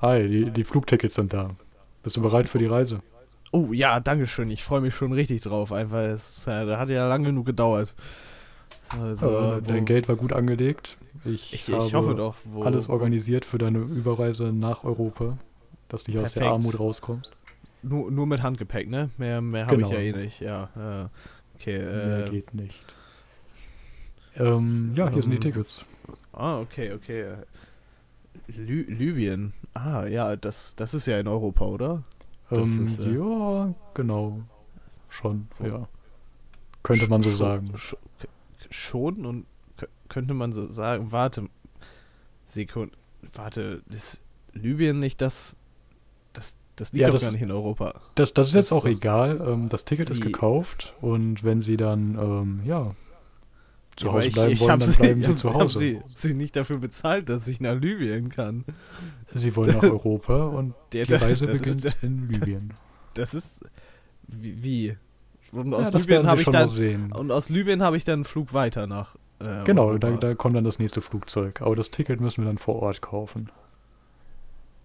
Hi, die, die Flugtickets sind da. Bist du bereit für die Reise? Oh ja, danke schön. Ich freue mich schon richtig drauf. Einfach, es äh, das hat ja lang genug gedauert. Also, äh, dein Geld war gut angelegt. Ich, ich, ich hoffe doch. Wo, alles organisiert für deine Überreise nach Europa, dass du hier aus der Armut rauskommst. Nur, nur mit Handgepäck, ne? Mehr, mehr habe Genau. ich ja eh nicht. Ja, äh, okay. Mehr Äh, geht nicht. Ähm, ja, hier sind die ähm, Tickets. ah, okay, okay. Lü Libyen. Ah, ja, das, das ist ja in Europa, oder? Ähm, ist, äh, ja, genau. Schon, ja. Könnte man so sagen. Schon und könnte man so sagen, warte, Sekunde, warte, ist Libyen nicht das, das, das liegt Ja, doch das- gar nicht in Europa. Das, das ist Das jetzt auch ist doch- egal. Ähm, das Ticket ist gekauft und wenn sie dann, ähm, ja, zu Ja, Hause ich, bleiben ich wollen, dann sie, bleiben ich sie hab, zu Hause. sie, sie nicht dafür bezahlt, dass ich nach Libyen kann. Sie wollen nach Europa und Der- die Reise das, beginnt ist, in Libyen. das ist wie? wie? Und Ja, aus das Libyen werden habe Sie ich schon dann und aus Libyen habe ich dann einen Flug weiter nach. Äh, Genau, da, da kommt dann das nächste Flugzeug. Aber das Ticket müssen wir dann vor Ort kaufen.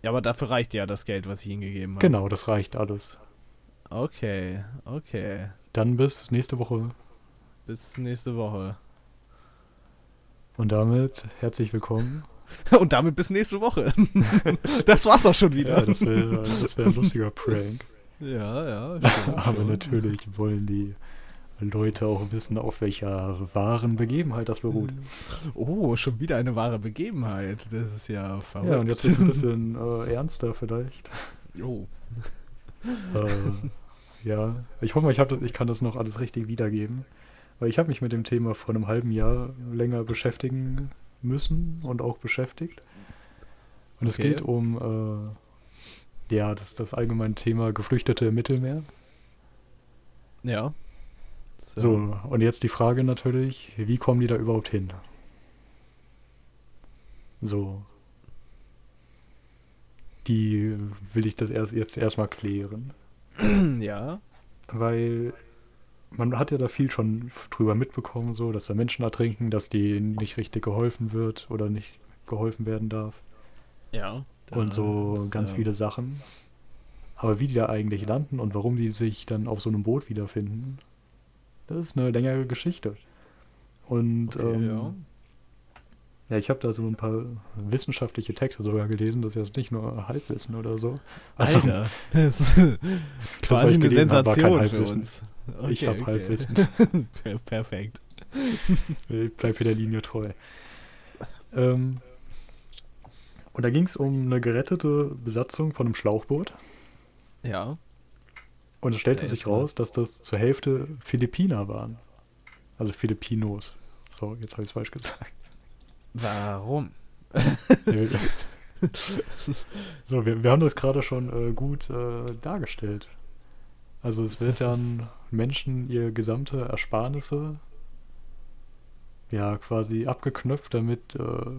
Ja, aber dafür reicht ja das Geld, was ich ihnen gegeben habe. Genau, das reicht alles. Okay, okay. Dann bis nächste Woche. Bis nächste Woche. Und damit herzlich willkommen. Und damit bis nächste Woche. das war's auch schon wieder. Ja, das wäre wär ein lustiger Prank. ja. ja, stimmt Aber schon. natürlich wollen die Leute auch wissen, auf welcher wahren Begebenheit das beruht. Oh, schon wieder eine wahre Begebenheit. Das ist ja verrückt. Ja, und jetzt wird es ein bisschen äh, ernster vielleicht. Oh. äh, ja, ich hoffe, mal, ich, das, ich kann das noch alles richtig wiedergeben. Weil ich habe mich mit dem Thema vor einem halben Jahr länger beschäftigen müssen und auch beschäftigt. Und es Okay. geht um äh, ja, das, das allgemeine Thema Geflüchtete im Mittelmeer. Ja. So, und jetzt die Frage natürlich, wie kommen die da überhaupt hin? So. Die will ich das erst jetzt erstmal klären. Ja. Weil man hat ja da viel schon drüber mitbekommen, so, dass da Menschen ertrinken, dass denen nicht richtig geholfen wird oder nicht geholfen werden darf. Ja. und so ganz äh, viele Sachen. Aber wie die da eigentlich landen und warum die sich dann auf so einem Boot wiederfinden, das ist eine längere Geschichte. Und Okay, ähm, ja. Ja. ich habe da so ein paar wissenschaftliche Texte sogar gelesen, das ist jetzt nicht nur Halbwissen oder so. Also, Alter, das ist quasi ich eine gelesen hab, Sensation für Halbwissen. uns. ich habe Halbwissen. Per perfekt. Ich bleib hier der Linie treu. Ähm, und da ging es um eine gerettete Besatzung von einem Schlauchboot. Ja. Und es stellte sich raus, dass das zur Hälfte Philippiner waren. Also Filipinos. So, jetzt habe ich es falsch gesagt. Warum? So, wir, wir haben das gerade schon äh, gut äh, dargestellt. Also es wird dann Menschen ihr gesamte Ersparnisse ja quasi abgeknöpft, damit äh,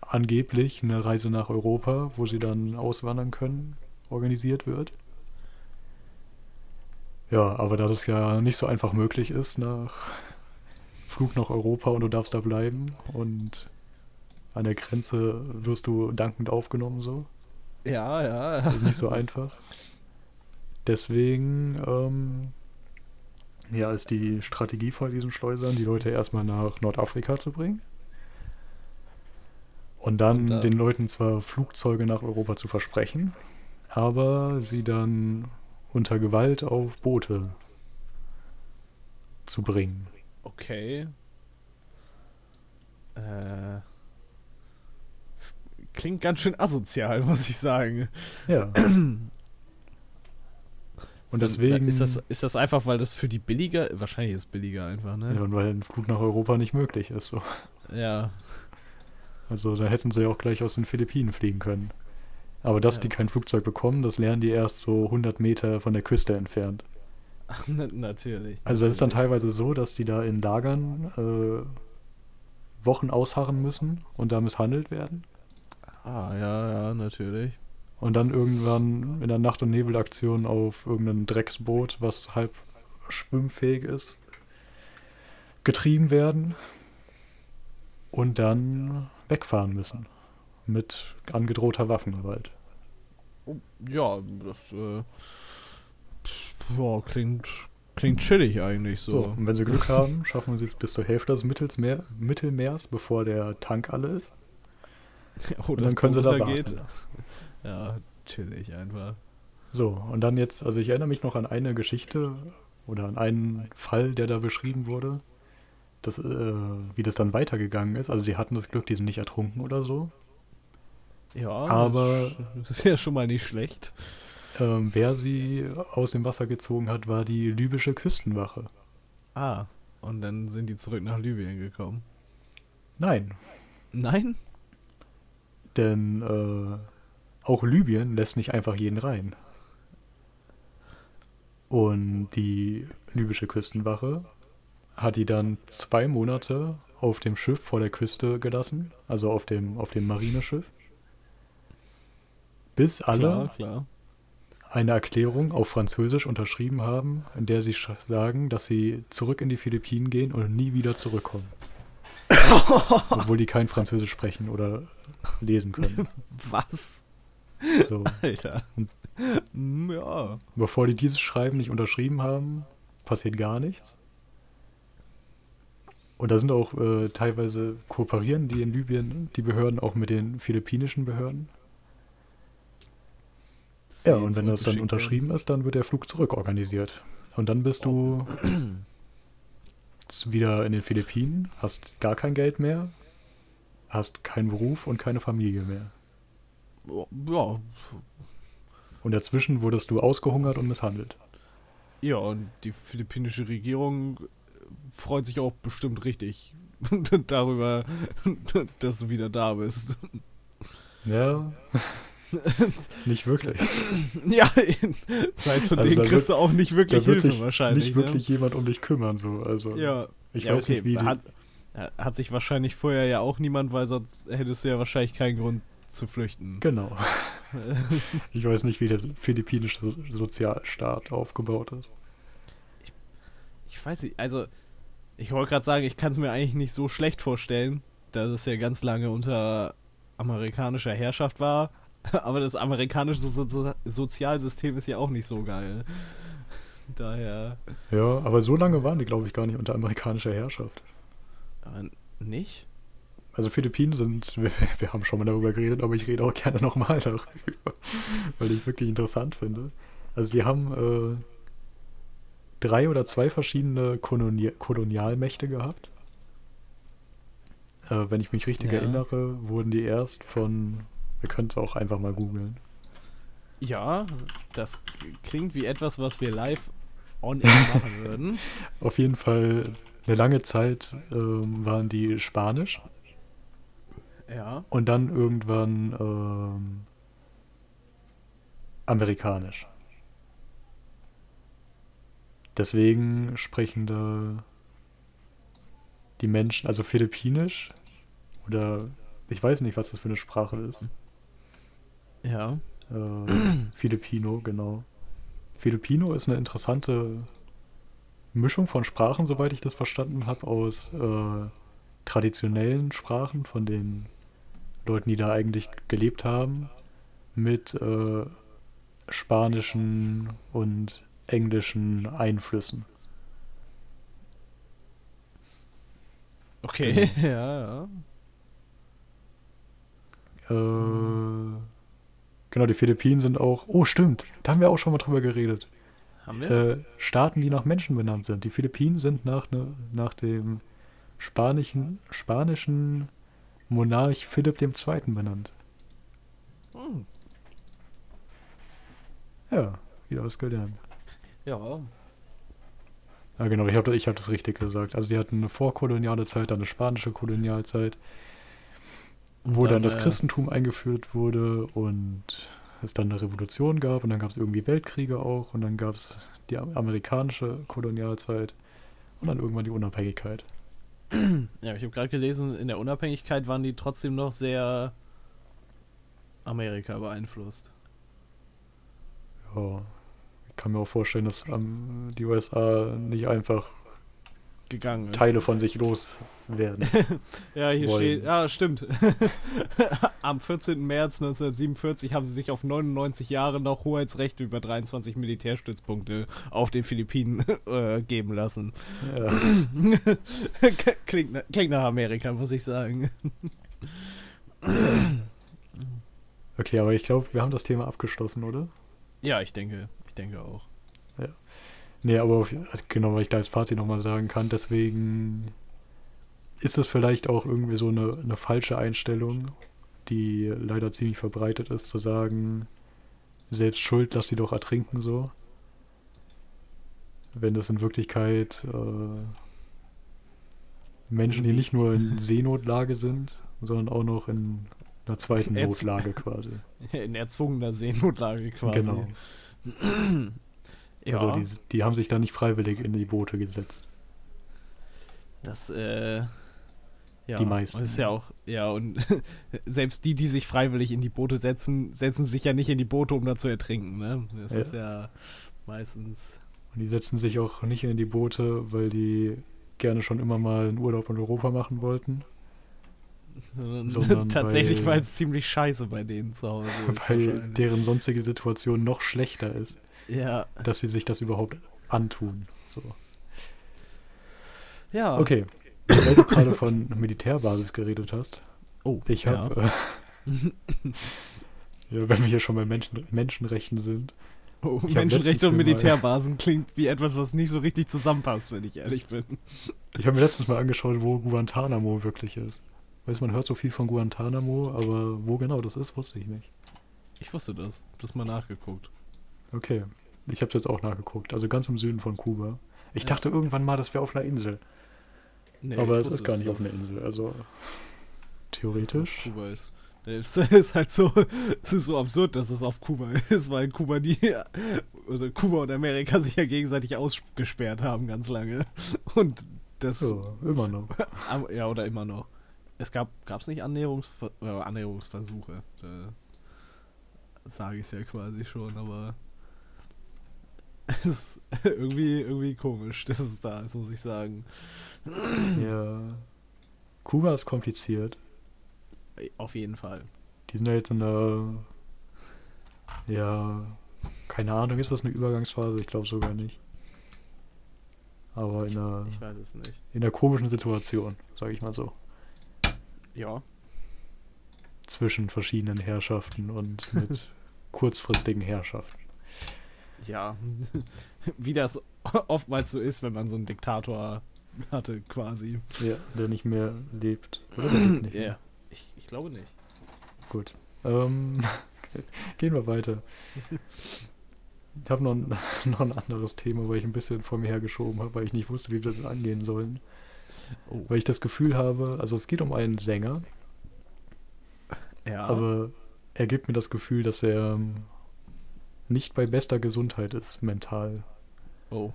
angeblich eine Reise nach Europa, wo sie dann auswandern können, organisiert wird. Ja, aber da das ja nicht so einfach möglich ist, nach Flug nach Europa und du darfst da bleiben und an der Grenze wirst du dankend aufgenommen so. Ja, ja. Das ist nicht so einfach. Deswegen, ähm, ja, ist die Strategie von diesen Schleusern, die Leute erstmal nach Nordafrika zu bringen. Und dann Und da- den Leuten zwar Flugzeuge nach Europa zu versprechen, aber sie dann unter Gewalt auf Boote zu bringen. Okay. Äh. Das klingt ganz schön asozial, muss ich sagen. Ja. Und deswegen. Ist das, ist das einfach, weil das für die billiger. Wahrscheinlich ist es billiger einfach, ja, ne? und weil ein Flug nach Europa nicht möglich ist. So. Ja. Also da hätten sie ja auch gleich aus den Philippinen fliegen können. Aber dass Ja. die kein Flugzeug bekommen, das lernen die erst so 100 Meter von der Küste entfernt. Natürlich. Also es ist dann teilweise so, dass die da in Lagern äh, Wochen ausharren müssen und da misshandelt werden. Ah, ja, ja, natürlich. Und dann irgendwann in der Nacht- und Nebelaktion auf irgendein Drecksboot, was halb schwimmfähig ist, getrieben werden und dann wegfahren müssen. Mit angedrohter Waffengewalt. Ja, das äh, ja, klingt, klingt chillig eigentlich so. So, und wenn sie Glück haben, schaffen sie es bis zur Hälfte des Mittelsmeer, Mittelmeers, bevor der Tank alle ist. oh, Und dann können sie da warten. Ja, chillig einfach. So, und dann jetzt, also ich erinnere mich noch an eine Geschichte oder an einen Fall, der da beschrieben wurde, das, äh, wie das dann weitergegangen ist. Also sie hatten das Glück, die sind nicht ertrunken oder so. Ja, Aber- das ist ja schon mal nicht schlecht. Ähm, wer sie aus dem Wasser gezogen hat, war die libysche Küstenwache. Ah, und dann sind die zurück nach Libyen gekommen. Nein, Nein? denn äh, auch Libyen lässt nicht einfach jeden rein. Und die libysche Küstenwache hat die dann zwei Monate auf dem Schiff vor der Küste gelassen, also auf dem, auf dem Marineschiff, bis alle Klar, klar. Eine Erklärung auf Französisch unterschrieben haben, in der sie sagen, dass sie zurück in die Philippinen gehen und nie wieder zurückkommen. Obwohl die kein Französisch sprechen oder lesen können. Was? So. Alter. Und- Mm, ja. Bevor die dieses Schreiben nicht unterschrieben haben, passiert gar nichts. Und da sind auch äh, teilweise kooperieren die in Libyen, die Behörden auch mit den philippinischen Behörden. Ja, und wenn das dann unterschrieben ist, dann wird der Flug zurück organisiert. Und dann bist du wieder in den Philippinen, hast gar kein Geld mehr, hast keinen Beruf und keine Familie mehr. Ja, Und dazwischen wurdest du ausgehungert und misshandelt. ja, und die philippinische Regierung freut sich auch bestimmt richtig darüber, dass du wieder da bist. Ja. Nicht wirklich. Ja, das heißt, von Also denen kriegst du auch nicht wirklich Hilfe sich wahrscheinlich. nicht wirklich jemand um dich kümmern, so. Also? Ja, ich ja, weiß okay, nicht, wie hat, hat sich wahrscheinlich vorher ja auch niemand, weil sonst hättest du ja wahrscheinlich keinen Grund zu flüchten. Genau. Ich weiß nicht, wie der philippinische So- Sozialstaat aufgebaut ist. Ich weiß nicht, also ich wollte gerade sagen, ich kann es mir eigentlich nicht so schlecht vorstellen, dass es ja ganz lange unter amerikanischer Herrschaft war, aber das amerikanische so Sozialsystem ist ja auch nicht so geil. Daher, Ja, aber so lange waren die, glaube ich, gar nicht unter amerikanischer Herrschaft. aber nicht? Also Philippinen sind, wir, wir haben schon mal darüber geredet, aber ich rede auch gerne nochmal darüber, weil ich wirklich interessant finde. Also sie haben äh, drei oder zwei verschiedene Koloni Kolonialmächte gehabt. Äh, wenn ich mich richtig Ja. erinnere, wurden die erst von, wir können es auch einfach mal googeln. Ja, das klingt wie etwas, was wir live on air machen würden. Auf jeden Fall eine lange Zeit ähm, waren die Spanisch Ja. und dann irgendwann ähm, amerikanisch. Deswegen sprechen da die Menschen, also Philippinisch oder ich weiß nicht, was das für eine Sprache ist. Ja. Äh, Filipino, genau. Filipino ist eine interessante Mischung von Sprachen, soweit ich das verstanden habe, aus äh, traditionellen Sprachen von den Leuten, die da eigentlich gelebt haben, mit äh, spanischen und englischen Einflüssen. Okay, ja, ja. Äh, genau, die Philippinen sind auch. Oh, stimmt, da haben wir auch schon mal drüber geredet. Haben wir? äh, Staaten, die nach Menschen benannt sind. Die Philippinen sind nach, ne, nach dem spanischen, spanischen Monarch Philipp II. benannt. Hm. Ja, wieder was gelernt. Ja. Ja, genau, ich habe ich hab das richtig gesagt. Also, sie hatten eine vorkoloniale Zeit, dann eine spanische Kolonialzeit, wo dann, dann, das äh, Christentum eingeführt wurde und es dann eine Revolution gab und dann gab es irgendwie Weltkriege auch und dann gab es die am- amerikanische Kolonialzeit und dann irgendwann die Unabhängigkeit. Ja, ich habe gerade gelesen, in der Unabhängigkeit waren die trotzdem noch sehr Amerika beeinflusst. Ja, ich kann mir auch vorstellen, dass ähm, die USA nicht einfach gegangen ist. Teile von sich loswerden. ja, hier wollen. steht, ja, stimmt. Am 14. März 1947 haben sie sich auf 99 Jahre noch Hoheitsrechte über 23 Militärstützpunkte auf den Philippinen äh, geben lassen. Ja. klingt, klingt nach Amerika, muss ich sagen. Okay, aber ich glaube, wir haben das Thema abgeschlossen, oder? Ja, ich denke, ich denke auch. Nee, aber auf, genau, weil ich da als Fazit nochmal sagen kann, deswegen ist es vielleicht auch irgendwie so eine, eine falsche Einstellung, die leider ziemlich verbreitet ist, zu sagen, selbst schuld, lass die doch ertrinken so. Wenn das in Wirklichkeit äh, Menschen, die nicht nur in Seenotlage sind, sondern auch noch in einer zweiten Jetzt- Notlage quasi. In erzwungener Seenotlage quasi. Genau. Ja, Also die, die haben sich da nicht freiwillig in die Boote gesetzt. das, äh. Ja, Die meisten. Das ist ja auch, ja, und selbst die, die sich freiwillig in die Boote setzen, setzen sich ja nicht in die Boote, um da zu ertrinken, ne? Das Ja. ist ja meistens. Und die setzen sich auch nicht in die Boote, weil die gerne schon immer mal einen Urlaub in Europa machen wollten. Sondern, Sondern tatsächlich, weil- weil es ziemlich scheiße bei denen zu Hause ist. weil deren sonstige Situation noch schlechter ist, ja, dass sie sich das überhaupt antun. So. ja. Okay, weil du gerade von Militärbasis geredet hast. Oh, Ich habe, äh, ja, wenn wir hier schon bei Menschen, Menschenrechten sind, Oh, Menschenrechte und mir mal- Militärbasen klingt wie etwas, was nicht so richtig zusammenpasst, wenn ich ehrlich bin. ich habe mir letztens mal angeschaut, wo Guantanamo wirklich ist. Weiß man hört so viel von Guantanamo, aber wo genau das ist, wusste ich nicht. Ich wusste das. Das mal nachgeguckt. Okay, ich habe jetzt auch nachgeguckt. Also ganz im Süden von Kuba. Ich Ja. dachte irgendwann mal, das wäre auf einer Insel. Nee, aber es ist gar nicht auf einer Insel. Also es theoretisch. Kuba ist. Das ist halt so, es ist so absurd, dass es auf Kuba ist, weil Kuba die, also Kuba und Amerika sich ja gegenseitig ausgesperrt haben ganz lange. Und das, Ja, immer noch. ja, oder immer noch. Es gab, es nicht Annäherungsver äh, Annäherungsversuche? Äh, Sage ich ja quasi schon, aber es ist irgendwie, irgendwie komisch, dass es da ist, muss ich sagen. ja. Kuba ist kompliziert. Auf jeden Fall. Die sind ja jetzt in der. Ja. Keine Ahnung, ist das eine Übergangsphase? Ich glaube sogar nicht. Aber in einer, Ich weiß es nicht. in einer komischen Situation, sage ich mal so. Ja. Zwischen verschiedenen Herrschaften und mit kurzfristigen Herrschaften. Ja, wie das oftmals so ist, wenn man so einen Diktator hatte, quasi. Ja, der nicht mehr lebt. Oder der lebt nicht Ja, mehr. ich, ich glaube nicht. Gut. Ähm, gehen wir weiter. Ich habe noch, ein- noch ein anderes Thema, weil ich ein bisschen vor mir hergeschoben habe, weil ich nicht wusste, wie wir das angehen sollen. Oh, Weil ich das Gefühl habe, also es geht um einen Sänger, ja. aber er gibt mir das Gefühl, dass er ähm, nicht bei bester Gesundheit ist, mental. oh.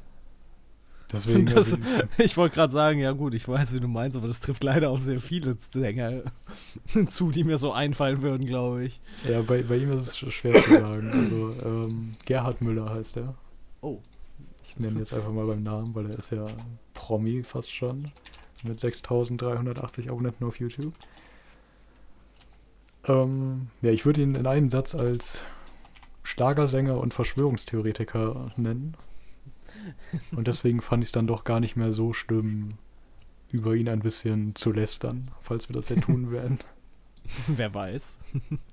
Deswegen, Das, also, ich wollte gerade sagen, ja gut, ich weiß, wie du meinst, aber das trifft leider auf sehr viele Sänger zu, die mir so einfallen würden, glaube ich. ja, bei, bei ihm ist es sch- schwer zu sagen. Also ähm, Gerhard Müller heißt er. Oh. Ich nenne ihn jetzt einfach mal beim Namen, weil er ist ja Promi fast schon. Mit 6380 Abonnenten auf YouTube. Ähm, ja, ich würde ihn in einem Satz als Schlagersänger und Verschwörungstheoretiker nennen. Und deswegen fand ich es dann doch gar nicht mehr so schlimm, über ihn ein bisschen zu lästern, falls wir das ja tun werden. Wer weiß.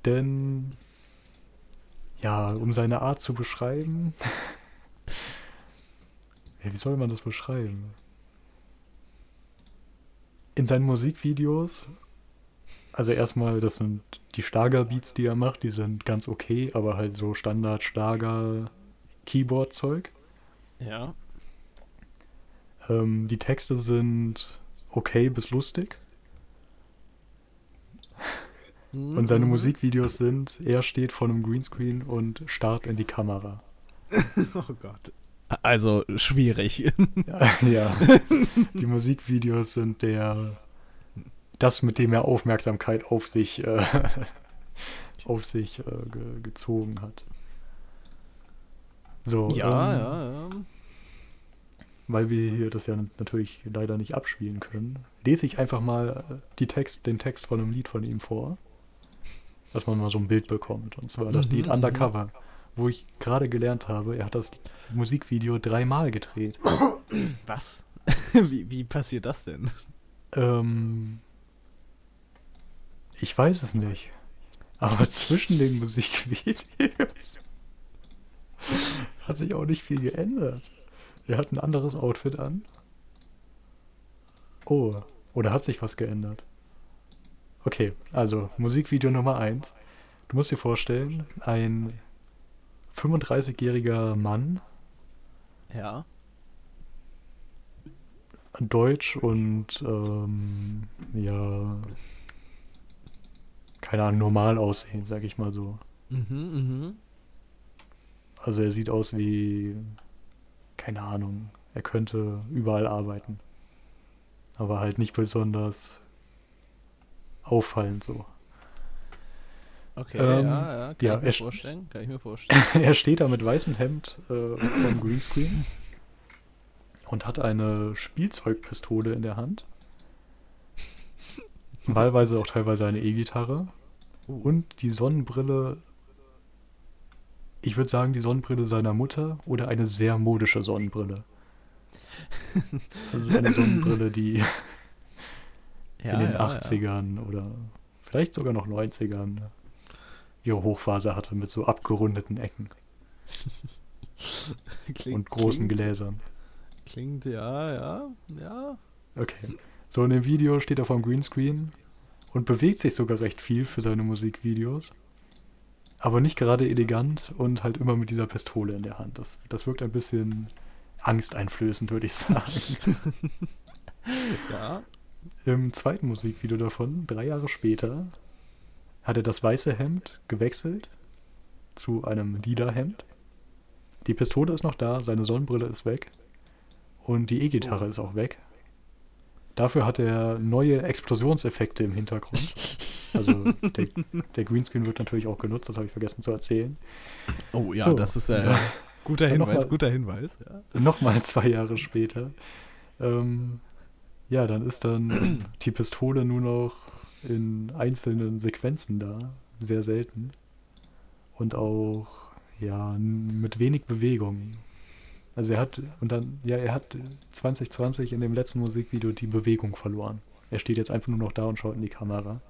Denn, ja, um seine Art zu beschreiben. ja, wie soll man das beschreiben? In seinen Musikvideos, also erstmal, das sind die Schlagerbeats, die er macht, die sind ganz okay, aber halt so Standard-Schlager-Keyboard-Zeug. Ja. Ähm, die Texte sind okay bis lustig. Und seine Mhm. Musikvideos sind, er steht vor einem Greenscreen und starrt in die Kamera. Oh Gott. Also schwierig. ja. Die Musikvideos sind der das, mit dem er Aufmerksamkeit auf sich äh, auf sich äh, ge gezogen hat. So, Ja, ähm, ja, ja. weil wir hier das ja natürlich leider nicht abspielen können, lese ich einfach mal äh, die Text, den Text von einem Lied von ihm vor, dass man mal so ein Bild bekommt. Und zwar das Mhm, Lied mhm. Undercover, wo ich gerade gelernt habe, er hat das Musikvideo dreimal gedreht. Was? wie, wie passiert das denn? Ähm, ich weiß es nicht. Aber zwischen den Musikvideos hat sich auch nicht viel geändert. Er hat ein anderes Outfit an. Oh, oder hat sich was geändert? Okay, also Musikvideo Nummer 1. Du musst dir vorstellen, ein 35-jähriger Mann, Ja. Deutsch und ähm, ja, keine Ahnung, normal aussehen, sag ich mal so. Mhm, mhm. Also er sieht aus wie, keine Ahnung, er könnte überall arbeiten. Aber halt nicht besonders auffallend so. Okay, Ähm, ja, ja, kann ja, ich mir vorstellen. Kann ich mir vorstellen. er steht da mit weißem Hemd äh, vom Greenscreen und hat eine Spielzeugpistole in der Hand. Wahlweise auch teilweise eine E-Gitarre. Und die Sonnenbrille, ich würde sagen, die Sonnenbrille seiner Mutter oder eine sehr modische Sonnenbrille. Das ist eine Sonnenbrille, die Ja, in den ja, 80ern oder vielleicht sogar noch 90ern ihre Hochphase hatte mit so abgerundeten Ecken Ja. Klingt, und großen klingt, Gläsern. Klingt, ja, ja, ja. Okay. So in dem Video steht er vom Greenscreen und bewegt sich sogar recht viel für seine Musikvideos. Aber nicht gerade elegant und halt immer mit dieser Pistole in der Hand. Das, das wirkt ein bisschen angsteinflößend, würde ich sagen. Ja. Im zweiten Musikvideo davon, drei Jahre später, hat er das weiße Hemd gewechselt zu einem lila Hemd. Die Pistole ist noch da, seine Sonnenbrille ist weg und die E-Gitarre ist auch weg. Dafür hat er neue Explosionseffekte im Hintergrund. Also der, der Greenscreen wird natürlich auch genutzt, das habe ich vergessen zu erzählen. Oh ja, So, das ist äh, guter Hinweis, mal- guter Hinweis. Ja. Nochmal zwei Jahre später. Ähm, ja, dann ist dann die Pistole nur noch in einzelnen Sequenzen da. Sehr selten. Und auch, ja, mit wenig Bewegung. Also er hat, und dann, ja, er hat 2020 in dem letzten Musikvideo die Bewegung verloren. Er steht jetzt einfach nur noch da und schaut in die Kamera.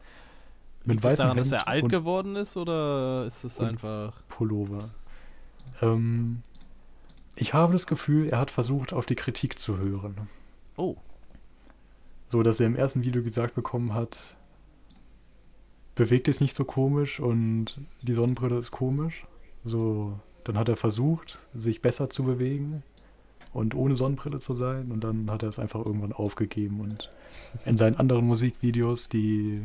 Mit es weißem daran, dass Hemd er alt geworden ist oder ist es einfach. Pullover. Ähm, ich habe das Gefühl, er hat versucht, auf die Kritik zu hören. Oh, So, dass er im ersten Video gesagt bekommen hat, bewegt es nicht so komisch und die Sonnenbrille ist komisch. So, dann hat er versucht, sich besser zu bewegen und ohne Sonnenbrille zu sein und dann hat er es einfach irgendwann aufgegeben und in seinen anderen Musikvideos, die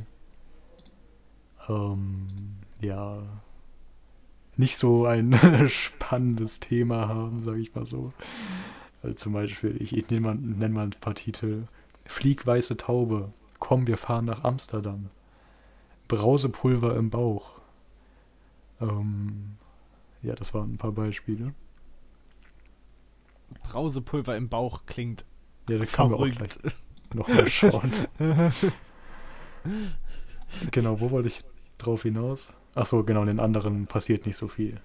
ähm, ja nicht so ein spannendes Thema haben, sage ich mal so. Also zum Beispiel, ich, ich nenne mal, nenn mal ein paar Titel. Flieg weiße Taube. Komm, wir fahren nach Amsterdam. Brausepulver im Bauch. Ähm, ja, das waren ein paar Beispiele. Brausepulver im Bauch klingt Ja, da können wir auch gleich verrückt. nochmal schauen. genau, wo wollte ich drauf hinaus? Ach so, genau, in den anderen passiert nicht so viel.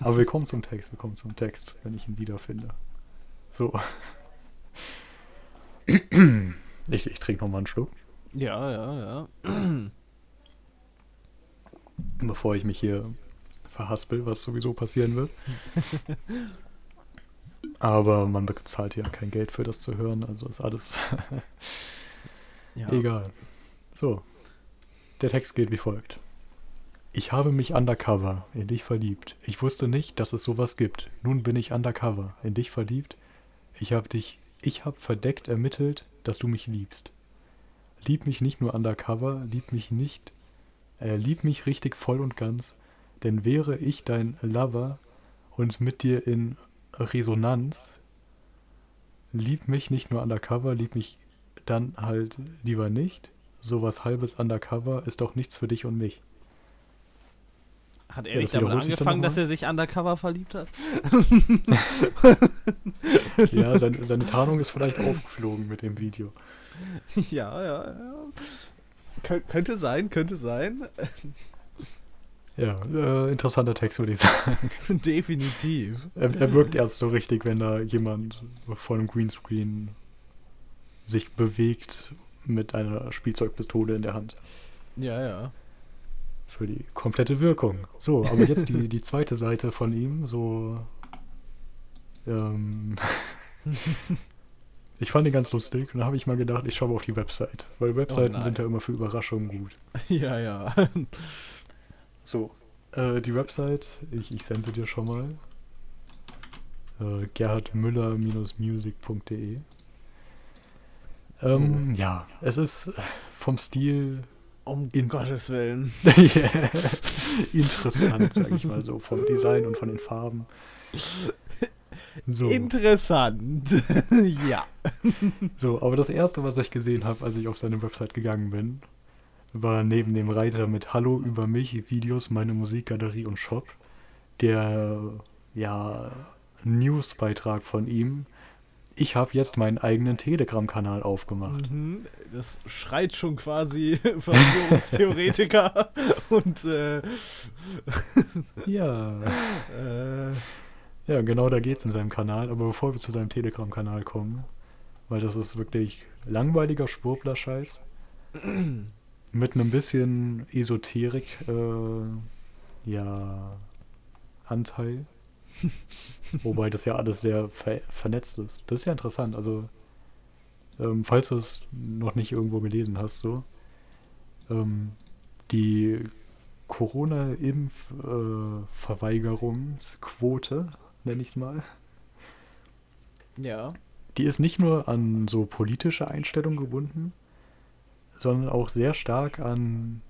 Aber wir kommen zum Text, wir kommen zum Text, wenn ich ihn wiederfinde. So. Ich, ich trinke nochmal einen Schluck, Ja, ja, ja. bevor ich mich hier verhaspel, was sowieso passieren wird. Aber man bezahlt ja kein Geld für das zu hören, also ist alles ja. Egal. So. Der Text geht wie folgt. Ich habe mich undercover in dich verliebt. Ich wusste nicht, dass es sowas gibt. Nun bin ich undercover in dich verliebt. Ich habe dich, ich habe verdeckt ermittelt, dass du mich liebst. Lieb mich nicht nur undercover, lieb mich nicht, äh, lieb mich richtig voll und ganz, denn wäre ich dein Lover und mit dir in Resonanz, lieb mich nicht nur undercover, lieb mich dann halt lieber nicht. Sowas halbes undercover ist doch nichts für dich und mich. Hat er Ja, nicht damit angefangen, dass er sich undercover verliebt hat? Ja, seine, seine Tarnung ist vielleicht aufgeflogen mit dem Video. ja, ja, ja. Kön könnte sein, könnte sein. Ja, äh, interessanter Text, würde ich sagen. Definitiv. Er, er wirkt erst so richtig, wenn da jemand vor einem Greenscreen sich bewegt mit einer Spielzeugpistole in der Hand. Ja, ja. Für die komplette Wirkung. So, aber jetzt die, die zweite Seite von ihm, so. Ähm, ich fand ihn ganz lustig und da habe ich mal gedacht, ich schaue auf die Website. Weil Webseiten nein. sind ja immer für Überraschungen gut. Ja, ja. So. Äh, die Website, ich, ich sende dir schon mal. Äh, gerhardmüller-music.de ähm, Ja, es ist vom Stil Um In- Gottes Willen. interessant, sag ich mal so, vom Design und von den Farben. So, Interessant. ja. so, aber das erste, was ich gesehen habe, als ich auf seine Website gegangen bin, war neben dem Reiter mit Hallo über mich, Videos, meine Musikgalerie und Shop, der ja Newsbeitrag von ihm. Ich habe jetzt meinen eigenen Telegram-Kanal aufgemacht. Mhm. Das schreit schon quasi Verschwörungstheoretiker und äh, Ja. äh, Ja, genau da geht's in seinem Kanal. Aber bevor wir zu seinem Telegram-Kanal kommen, weil das ist wirklich langweiliger Schwurbler-Scheiß mit einem bisschen Esoterik, äh, ja, Anteil. Wobei das ja alles sehr ver vernetzt ist. Das ist ja interessant. Also, ähm, falls du es noch nicht irgendwo gelesen hast, so, ähm, die Corona-Impf-Verweigerungsquote, nenne ich es mal, ja. die ist nicht nur an so politische Einstellungen gebunden, sondern auch sehr stark an,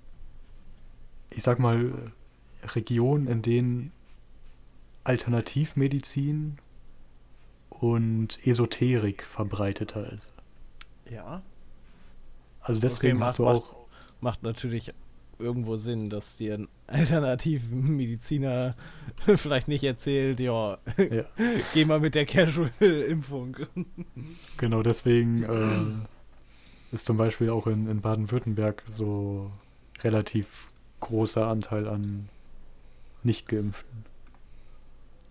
ich sag mal, Regionen, in denen Alternativmedizin und Esoterik verbreiteter ist. Ja. Also deswegen macht- hast du macht- auch, Macht natürlich irgendwo Sinn, dass dir ein Alternativmediziner vielleicht nicht erzählt, ja, ja, geh mal mit der Casual-Impfung. genau deswegen äh, ist zum Beispiel auch in, in Baden-Württemberg so relativ großer Anteil an Nicht-Geimpften.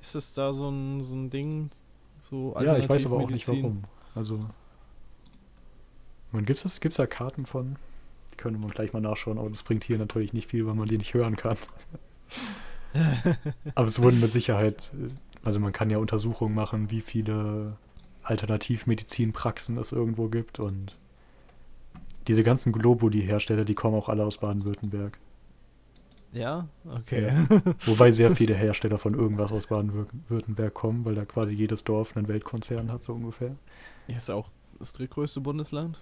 Ist es da so ein, so ein Ding? So Ja, ich weiß aber auch nicht Alternativmedizin? warum. Also, man gibt es gibt's da Karten von? Die könnte man gleich mal nachschauen, aber das bringt hier natürlich nicht viel, weil man die nicht hören kann. aber es wurden mit Sicherheit, also man kann ja Untersuchungen machen, wie viele Alternativmedizinpraxen es irgendwo gibt und diese ganzen Globuli-Hersteller, die kommen auch alle aus Baden-Württemberg. Ja, okay. Wobei sehr viele Hersteller von irgendwas aus Baden-Württemberg kommen, weil da quasi jedes Dorf einen Weltkonzern hat, so ungefähr. Ja, ist auch das drittgrößte Bundesland.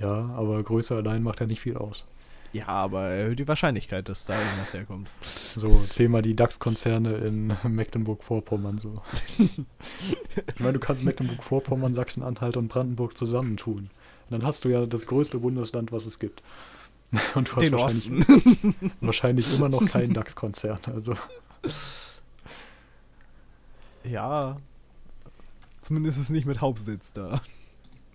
Ja, aber Größe allein macht ja nicht viel aus. Ja, aber erhöht die Wahrscheinlichkeit, dass da irgendwas herkommt. So, zähl mal die DAX-Konzerne in Mecklenburg-Vorpommern so. ich meine, du kannst Mecklenburg-Vorpommern, Sachsen-Anhalt und Brandenburg zusammentun. Und dann hast du ja das größte Bundesland, was es gibt. Und du hast Den wahrscheinlich, Osten. wahrscheinlich immer noch keinen DAX-Konzern. Also, ja. Zumindest ist es nicht mit Hauptsitz da.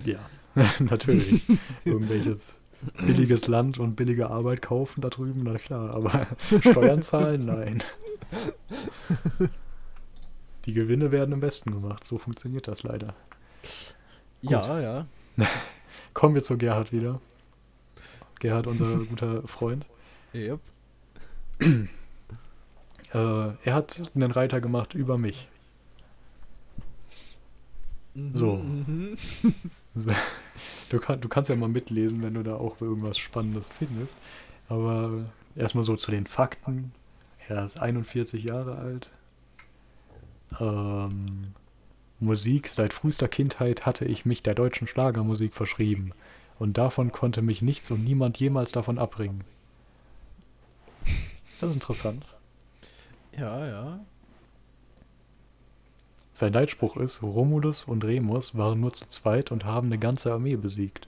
ja, natürlich. Irgendwelches billiges Land und billige Arbeit kaufen da drüben, na klar. Aber Steuern zahlen, nein. Die Gewinne werden im Westen gemacht. So funktioniert das leider. Ja, ja. Kommen wir zu Gerhard wieder. Gerhard, unser guter Freund. Yep. Äh, er hat einen Reiter gemacht über mich. So. Mhm. Du, kann, du kannst ja mal mitlesen, wenn du da auch irgendwas Spannendes findest. Aber erstmal so zu den Fakten. Er ist 41 Jahre alt. Ähm, Musik. Seit frühester Kindheit hatte ich mich der deutschen Schlagermusik verschrieben. Und davon konnte mich nichts und niemand jemals davon abbringen. Das ist interessant. Ja, ja. Sein Leitspruch ist, Romulus und Remus waren nur zu zweit und haben eine ganze Armee besiegt.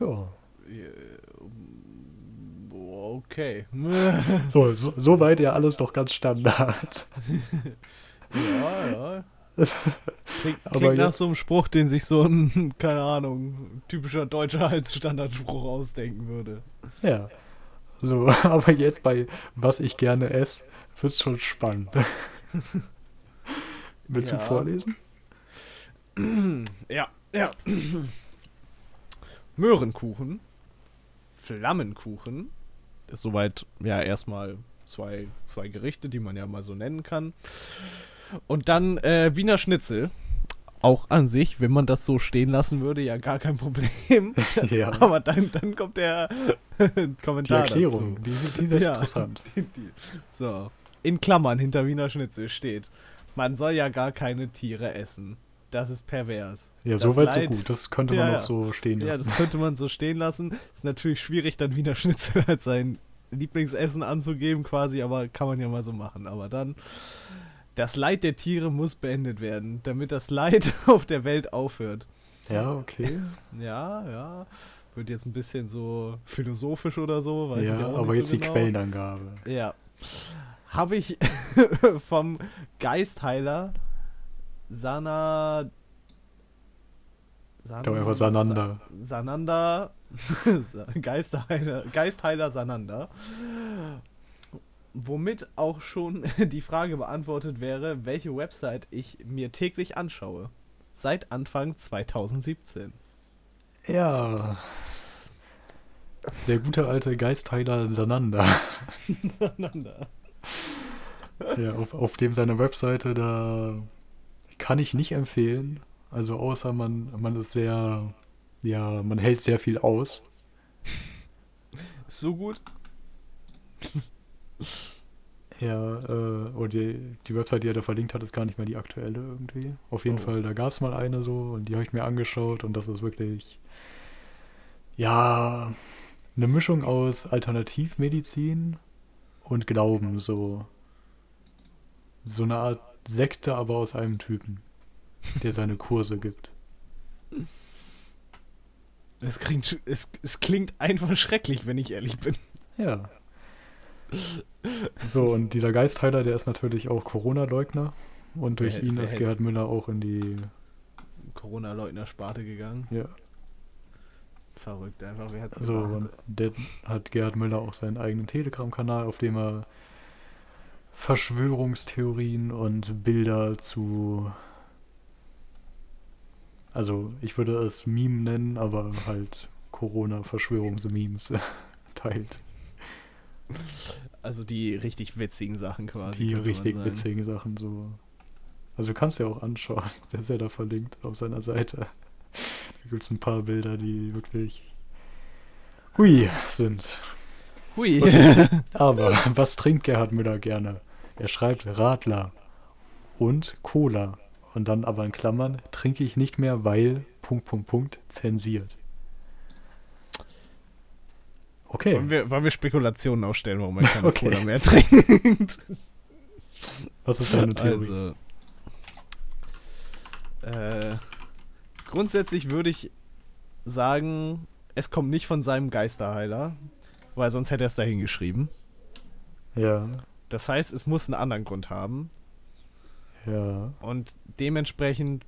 Ja, Okay. So, so, so weit ja alles doch ganz Standard. ja, ja. Klingt, Aber klingt nach so einem Spruch, den sich so ein, keine Ahnung, typischer deutscher als Standardspruch ausdenken würde. Ja. So, aber jetzt bei was ich gerne esse, wird's schon spannend. Willst du Ja. vorlesen? Ja, ja. Möhrenkuchen, Flammenkuchen, soweit ja erstmal zwei, zwei Gerichte, die man ja mal so nennen kann. Und dann äh, Wiener Schnitzel. Auch an sich, wenn man das so stehen lassen würde, ja gar kein Problem. Ja. Aber dann, dann kommt der Die Kommentar Erklärung, dazu. die, die ist Ja. interessant. Die, die, so, in Klammern hinter Wiener Schnitzel steht, man soll ja gar keine Tiere essen. Das ist pervers. Ja, Das so weit so Leid- gut. Das könnte man Ja, auch ja. so stehen Ja, lassen. das könnte man so stehen lassen. Ist natürlich schwierig, dann Wiener Schnitzel als sein Lieblingsessen anzugeben, quasi, aber kann man ja mal so machen. Aber dann, das Leid der Tiere muss beendet werden, damit das Leid auf der Welt aufhört. Ja, okay. Ja, ja. Wird jetzt ein bisschen so philosophisch oder so, weiß ich ja, auch aber jetzt so die genau. Quellenangabe. Ja. Habe ich vom Geistheiler Sana. San Doch einfach Sananda. Sa Sananda. Sa- Geistheiler, Geistheiler Sananda. Womit auch schon die Frage beantwortet wäre, welche Website ich mir täglich anschaue. Seit Anfang 2017. Ja. Der gute alte Geistheiler Sananda. Sananda. Ja, auf, auf dem seine Webseite, da kann ich nicht empfehlen. Also außer man, man ist sehr, ja, man hält sehr viel aus. Ist so gut? Ja, äh, und die, die Website, die er da verlinkt hat, ist gar nicht mehr die aktuelle irgendwie. Auf jeden Oh. Fall, da gab es mal eine so und die habe ich mir angeschaut und das ist wirklich, ja, eine Mischung aus Alternativmedizin und Glauben, so. So eine Art Sekte, aber aus einem Typen, der seine Kurse gibt. Es klingt, es, es klingt einfach schrecklich, wenn ich ehrlich bin. Ja. So, und dieser Geistheiler, der ist natürlich auch Corona-Leugner. Und durch Wer- ihn wer ist Gerhard Müller auch in die. Corona-Leugner-Sparte gegangen. Ja, Verrückt einfach, wer hat's so, gemacht? und der hat Gerhard Müller auch seinen eigenen Telegram-Kanal, auf dem er Verschwörungstheorien und Bilder zu. Also, ich würde es Meme nennen, aber halt Corona-Verschwörungsmemes teilt. Also die richtig witzigen Sachen quasi. Die richtig witzigen Sachen so. Also du kannst ja auch anschauen. Der ist ja da verlinkt auf seiner Seite. Da gibt es ein paar Bilder, die wirklich hui sind. Hui. Aber was trinkt Gerhard Müller gerne? Er schreibt Radler und Cola. Und dann aber in Klammern trinke ich nicht mehr, weil Punkt, Punkt, Punkt zensiert. Okay. wollen, wir, wollen wir Spekulationen aufstellen, warum man keine Okay. Cola mehr trinkt? Was ist deine Theorie? Also, äh, grundsätzlich würde ich sagen, es kommt nicht von seinem Geisterheiler, weil sonst hätte er es dahin geschrieben. Ja, Das heißt, es muss einen anderen Grund haben. ja. Und dementsprechend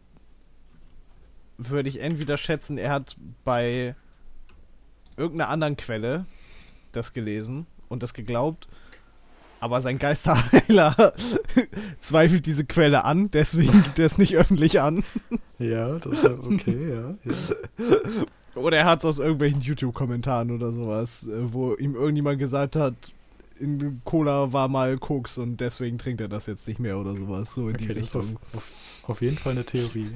würde ich entweder schätzen, er hat bei irgendeiner anderen Quelle das gelesen und das geglaubt, aber sein Geisterheiler zweifelt diese Quelle an, deswegen gibt er es nicht öffentlich an. Ja, das ist ja okay, ja. ja. Oder er hat es aus irgendwelchen YouTube-Kommentaren oder sowas, äh, wo ihm irgendjemand gesagt hat, in Cola war mal Koks und deswegen trinkt er das jetzt nicht mehr oder sowas. So in die Okay, auf, Richtung. auf, auf jeden Fall eine Theorie.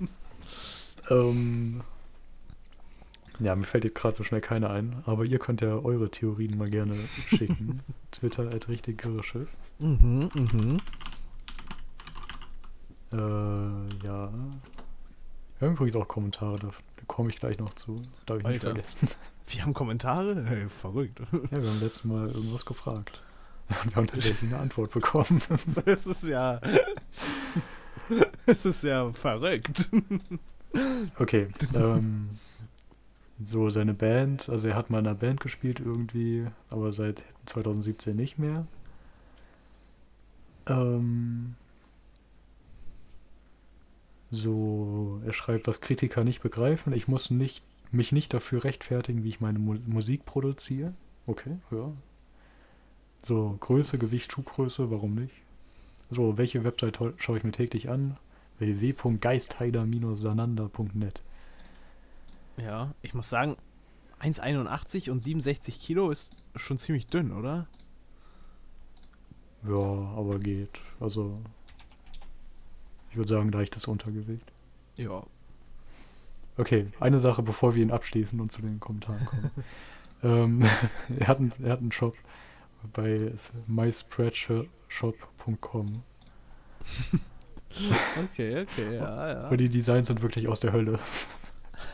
ähm, ja, mir fällt jetzt gerade so schnell keine ein, aber ihr könnt ja eure Theorien mal gerne schicken. Twitter at richtig Schiff. Mhm, mhm. Äh, ja. Wir haben übrigens auch Kommentare, da, da komme ich gleich noch zu. Darf ich nicht Alter. vergessen. Wir haben Kommentare? Hey, verrückt. Ja, wir haben letztes Mal irgendwas gefragt. Und wir haben tatsächlich eine Antwort bekommen. Das ist ja. Das ist ja verrückt. Okay. Ähm, so seine Band, also er hat mal in einer Band gespielt irgendwie, aber seit 2017 nicht mehr. Ähm, so, er schreibt, was Kritiker nicht begreifen. Ich muss nicht, mich nicht dafür rechtfertigen, wie ich meine Mu Musik produziere. Okay, ja. So, Größe, Gewicht, Schuhgröße, warum nicht? So, welche Website schaue ich mir täglich an? www.geistheider-sananda.net Ja, ich muss sagen, 1,81 und 67 Kilo ist schon ziemlich dünn, oder? Ja, aber geht. Also, ich würde sagen, leichtes Untergewicht. Ja. Okay, eine Sache, bevor wir ihn abschließen und zu den Kommentaren kommen. ähm, er, hat einen, er hat einen Shop bei myspreadshop.com. okay, okay, ja, ja. Und die Designs sind wirklich aus der Hölle.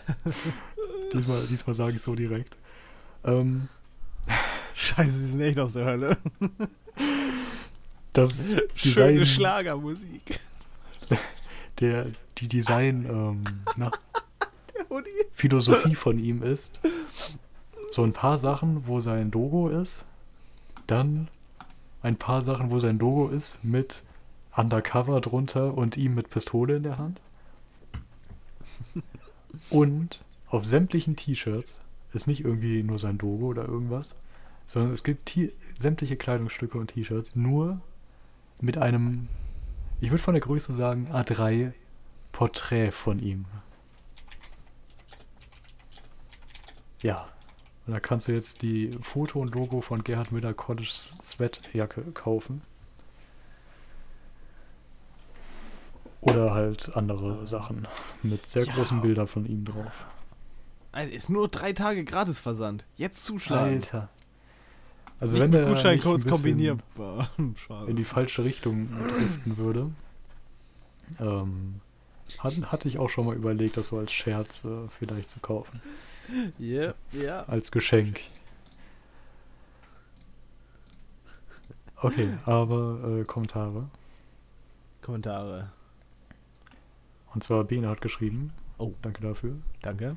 diesmal, diesmal sage ich so direkt. Ähm, Scheiße, sie sind echt aus der Hölle. das Design. Schöne Schlagermusik. Der, die Design, ähm, na, Philosophie von ihm ist, so ein paar Sachen, wo sein Logo ist, dann ein paar Sachen, wo sein Logo ist, mit Undercover drunter und ihm mit Pistole in der Hand. Und auf sämtlichen T-Shirts ist nicht irgendwie nur sein Logo oder irgendwas, sondern es gibt sämtliche Kleidungsstücke und T-Shirts nur mit einem, ich würde von der Größe sagen, A3 Porträt von ihm. Ja. Und da kannst du jetzt die Foto und Logo von Gerhard Müller College Sweatjacke kaufen. Oder halt andere Sachen mit sehr ja. großen Bildern von ihm drauf. Ist nur drei Tage gratis Versand. Jetzt zuschlagen. Alter. Also nicht wenn der Gutscheincodes kombinierbar in die falsche Richtung driften würde, ähm, hat, hatte ich auch schon mal überlegt, das so als Scherz äh, vielleicht zu kaufen. Ja, yeah, ja. Als Geschenk. Okay, aber äh, Kommentare. Kommentare. Und zwar Bene hat geschrieben. Oh. Danke dafür. Danke.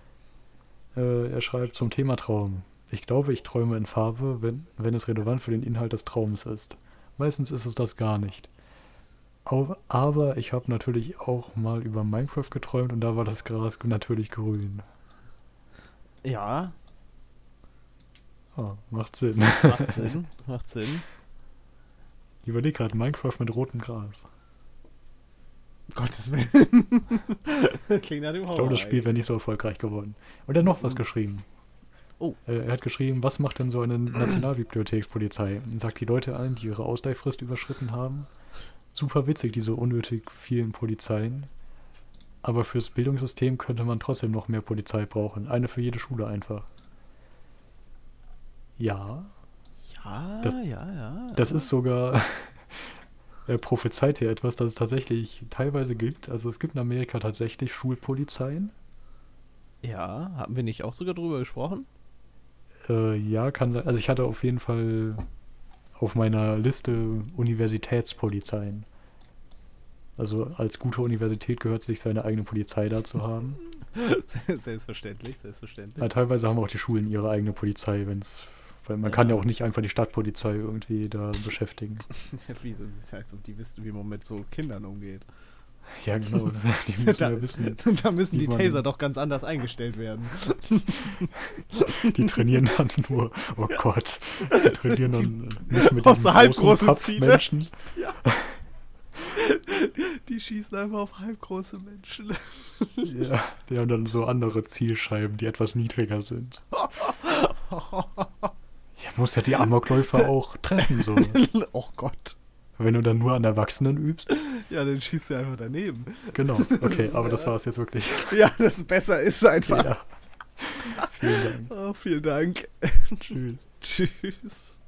Äh, er schreibt zum Thema Traum. Ich glaube, ich träume in Farbe, wenn, wenn es relevant für den Inhalt des Traums ist. Meistens ist es das gar nicht. Aber ich habe natürlich auch mal über Minecraft geträumt und da war das Gras natürlich grün. Ja. Oh, macht Sinn. Macht Sinn, macht Sinn. Ich überlege gerade Minecraft mit rotem Gras. Gottes Willen. Klingt nach dem Horror. Ich glaube, das Spiel wäre nicht so erfolgreich geworden. Und er hat noch was geschrieben. Oh. Äh, er hat geschrieben, was macht denn so eine Nationalbibliothekspolizei? Sagt die Leute ein, die ihre Ausleihfrist überschritten haben. Super witzig, diese unnötig vielen Polizeien. Aber fürs Bildungssystem könnte man trotzdem noch mehr Polizei brauchen. Eine für jede Schule einfach. Ja. Ja, das, ja, ja. Das ist sogar. er prophezeit hier etwas, das es tatsächlich teilweise gibt. Also es gibt in Amerika tatsächlich Schulpolizeien. Ja, haben wir nicht auch sogar drüber gesprochen? Äh, ja, kann sein. Also ich hatte auf jeden Fall auf meiner Liste Universitätspolizeien. Also als gute Universität gehört sich seine eigene Polizei da zu haben. selbstverständlich, selbstverständlich. Ja, teilweise haben auch die Schulen ihre eigene Polizei, wenn es weil man ja. kann ja auch nicht einfach die Stadtpolizei irgendwie da beschäftigen. Ja, wie so, als ob die wissen, wie man mit so Kindern umgeht. Ja, genau. Die müssen da, ja wissen. Da müssen die Taser doch ganz anders eingestellt werden. Die trainieren dann nur, oh Gott, die trainieren dann nicht mit diesen halbgroßen. Menschen. Ja. Die schießen einfach auf halbgroße Menschen. Ja, die haben dann so andere Zielscheiben, die etwas niedriger sind. Ja, muss ja die Amokläufer auch treffen, so. Oh Gott. Wenn du dann nur an Erwachsenen übst. Ja, dann schießt du einfach daneben. Genau, okay, aber das war es jetzt wirklich. Ja, das besser ist einfach. Ja. Vielen Dank. Oh, vielen Dank. Tschüss. Tschüss.